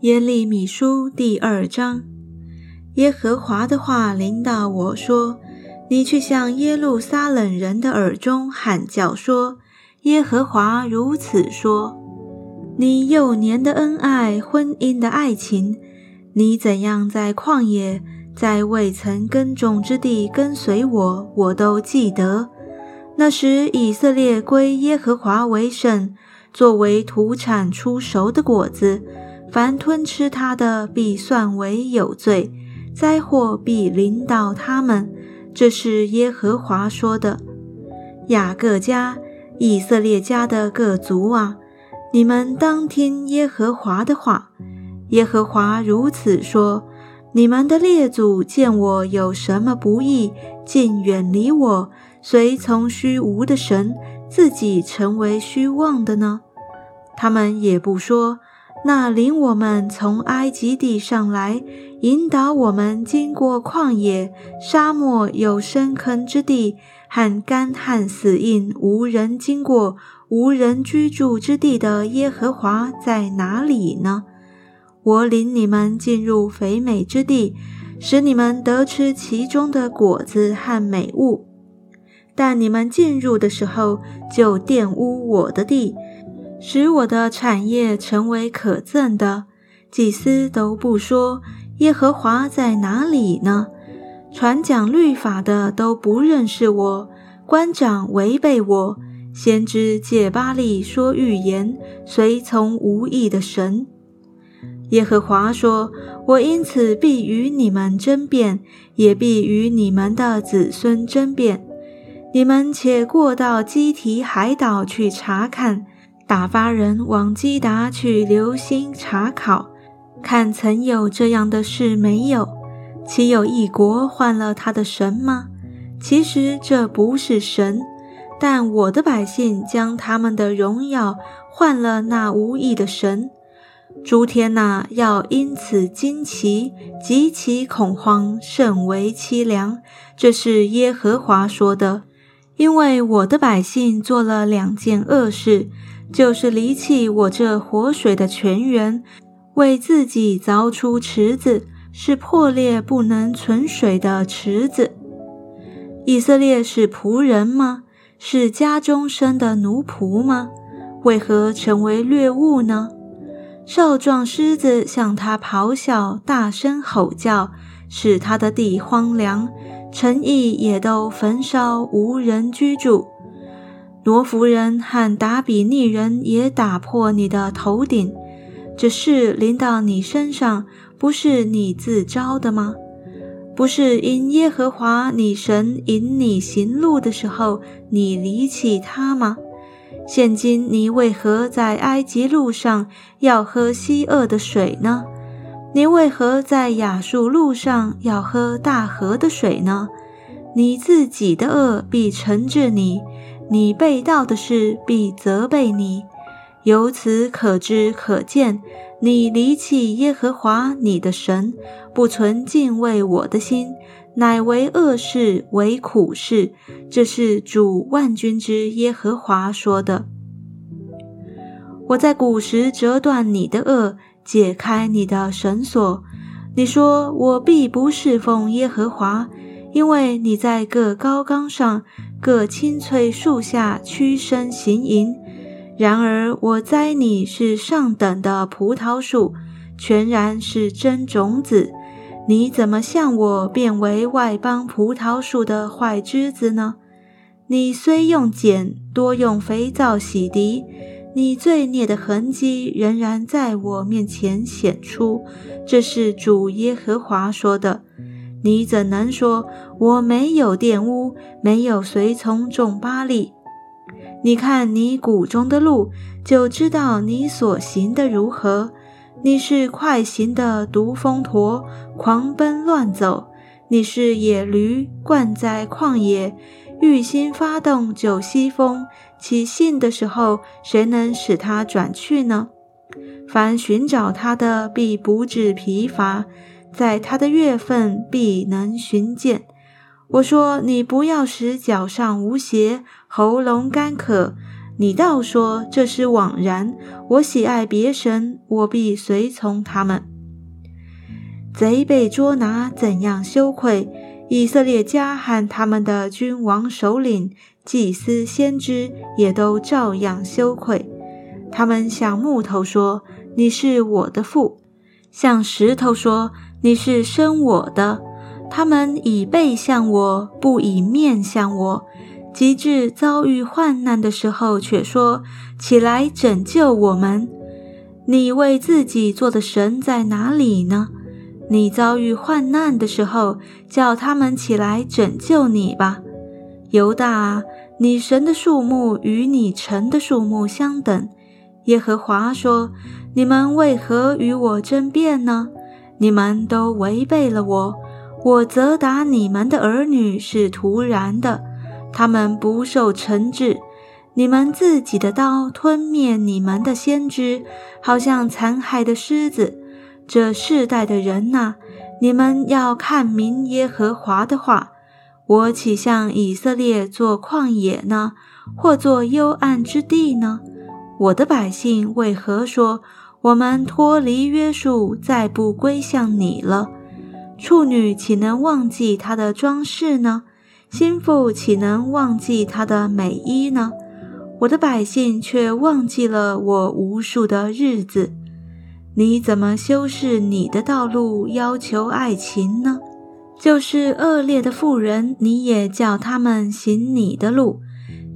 耶利米书第二章，耶和华的话临到我说：“你去向耶路撒冷人的耳中喊叫说：耶和华如此说：你幼年的恩爱，婚姻的爱情，你怎样在旷野，在未曾耕种之地跟随我，我都记得。那时以色列归耶和华为圣，作为土产出熟的果子。”凡吞吃它的，必算为有罪；灾祸必临到他们。这是耶和华说的。雅各家、以色列家的各族啊，你们当听耶和华的话。耶和华如此说：你们的列祖见我有什么不义，竟远离我，随从虚无的神，自己成为虚妄的呢？他们也不说。那领我们从埃及地上来，引导我们经过旷野、沙漠、有深坑之地和干旱死印、无人经过、无人居住之地的耶和华在哪里呢？我领你们进入肥美之地，使你们得吃其中的果子和美物。但你们进入的时候，就玷污我的地。使我的产业成为可憎的，祭司都不说耶和华在哪里呢？传讲律法的都不认识我，官长违背我，先知借巴利说预言，随从无义的神。耶和华说：“我因此必与你们争辩，也必与你们的子孙争辩。你们且过到基提海岛去查看。”打发人往基达去留心查考，看曾有这样的事没有？岂有一国换了他的神吗？其实这不是神，但我的百姓将他们的荣耀换了那无义的神。诸天呐，要因此惊奇，极其恐慌，甚为凄凉。这是耶和华说的，因为我的百姓做了两件恶事。就是离弃我这活水的泉源，为自己凿出池子，是破裂不能存水的池子。以色列是仆人吗？是家中生的奴仆吗？为何成为掠物呢？少壮狮子向他咆哮，大声吼叫，使他的地荒凉，城邑也都焚烧，无人居住。罗弗人和达比尼人也打破你的头顶，这事临到你身上，不是你自招的吗？不是因耶和华你神引你行路的时候，你离弃他吗？现今你为何在埃及路上要喝西恶的水呢？你为何在雅述路上要喝大河的水呢？你自己的恶必惩治你。你被盗的事必责备你，由此可知可见，你离弃耶和华你的神，不存敬畏我的心，乃为恶事，为苦事。这是主万军之耶和华说的。我在古时折断你的恶，解开你的绳索。你说我必不侍奉耶和华，因为你在各高岗上。各青翠树下屈身行淫，然而我栽你是上等的葡萄树，全然是真种子。你怎么向我变为外邦葡萄树的坏枝子呢？你虽用碱多用肥皂洗涤，你罪孽的痕迹仍然在我面前显出。这是主耶和华说的。你怎能说我没有玷污，没有随从众巴利？你看你谷中的路，就知道你所行的如何。你是快行的毒蜂驼，狂奔乱走；你是野驴，惯在旷野，欲心发动就西风。起信的时候，谁能使他转去呢？凡寻找他的，必不致疲乏。在他的月份必能寻见。我说：“你不要使脚上无鞋，喉咙干渴。你倒说这是枉然。我喜爱别神，我必随从他们。贼被捉拿，怎样羞愧？以色列家和他们的君王、首领、祭司、先知也都照样羞愧。他们向木头说：“你是我的父。”向石头说：“你是生我的。”他们以背向我，不以面向我。及至遭遇患难的时候，却说：“起来拯救我们！”你为自己做的神在哪里呢？你遭遇患难的时候，叫他们起来拯救你吧，犹大，你神的数目与你城的数目相等。耶和华说：“你们为何与我争辩呢？你们都违背了我。我责打你们的儿女是突然的，他们不受惩治。你们自己的刀吞灭你们的先知，好像残害的狮子。”这世代的人呐，你们要看明耶和华的话。我岂向以色列做旷野呢，或做幽暗之地呢？我的百姓为何说我们脱离约束，再不归向你了？处女岂能忘记她的装饰呢？心腹岂能忘记她的美衣呢？我的百姓却忘记了我无数的日子。你怎么修饰你的道路，要求爱情呢？就是恶劣的妇人，你也叫他们行你的路，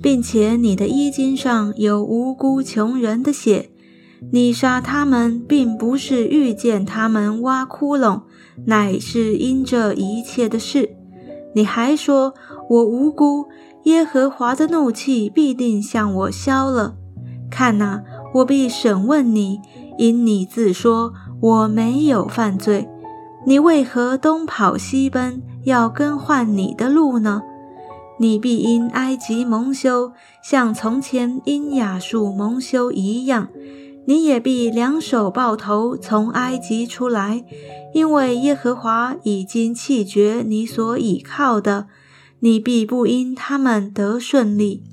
并且你的衣襟上有无辜穷人的血。你杀他们，并不是遇见他们挖窟窿，乃是因这一切的事。你还说我无辜，耶和华的怒气必定向我消了。看哪，我必审问你。因你自说我没有犯罪，你为何东跑西奔，要更换你的路呢？你必因埃及蒙羞，像从前因亚述蒙羞一样。你也必两手抱头从埃及出来，因为耶和华已经弃绝你所倚靠的，你必不因他们得顺利。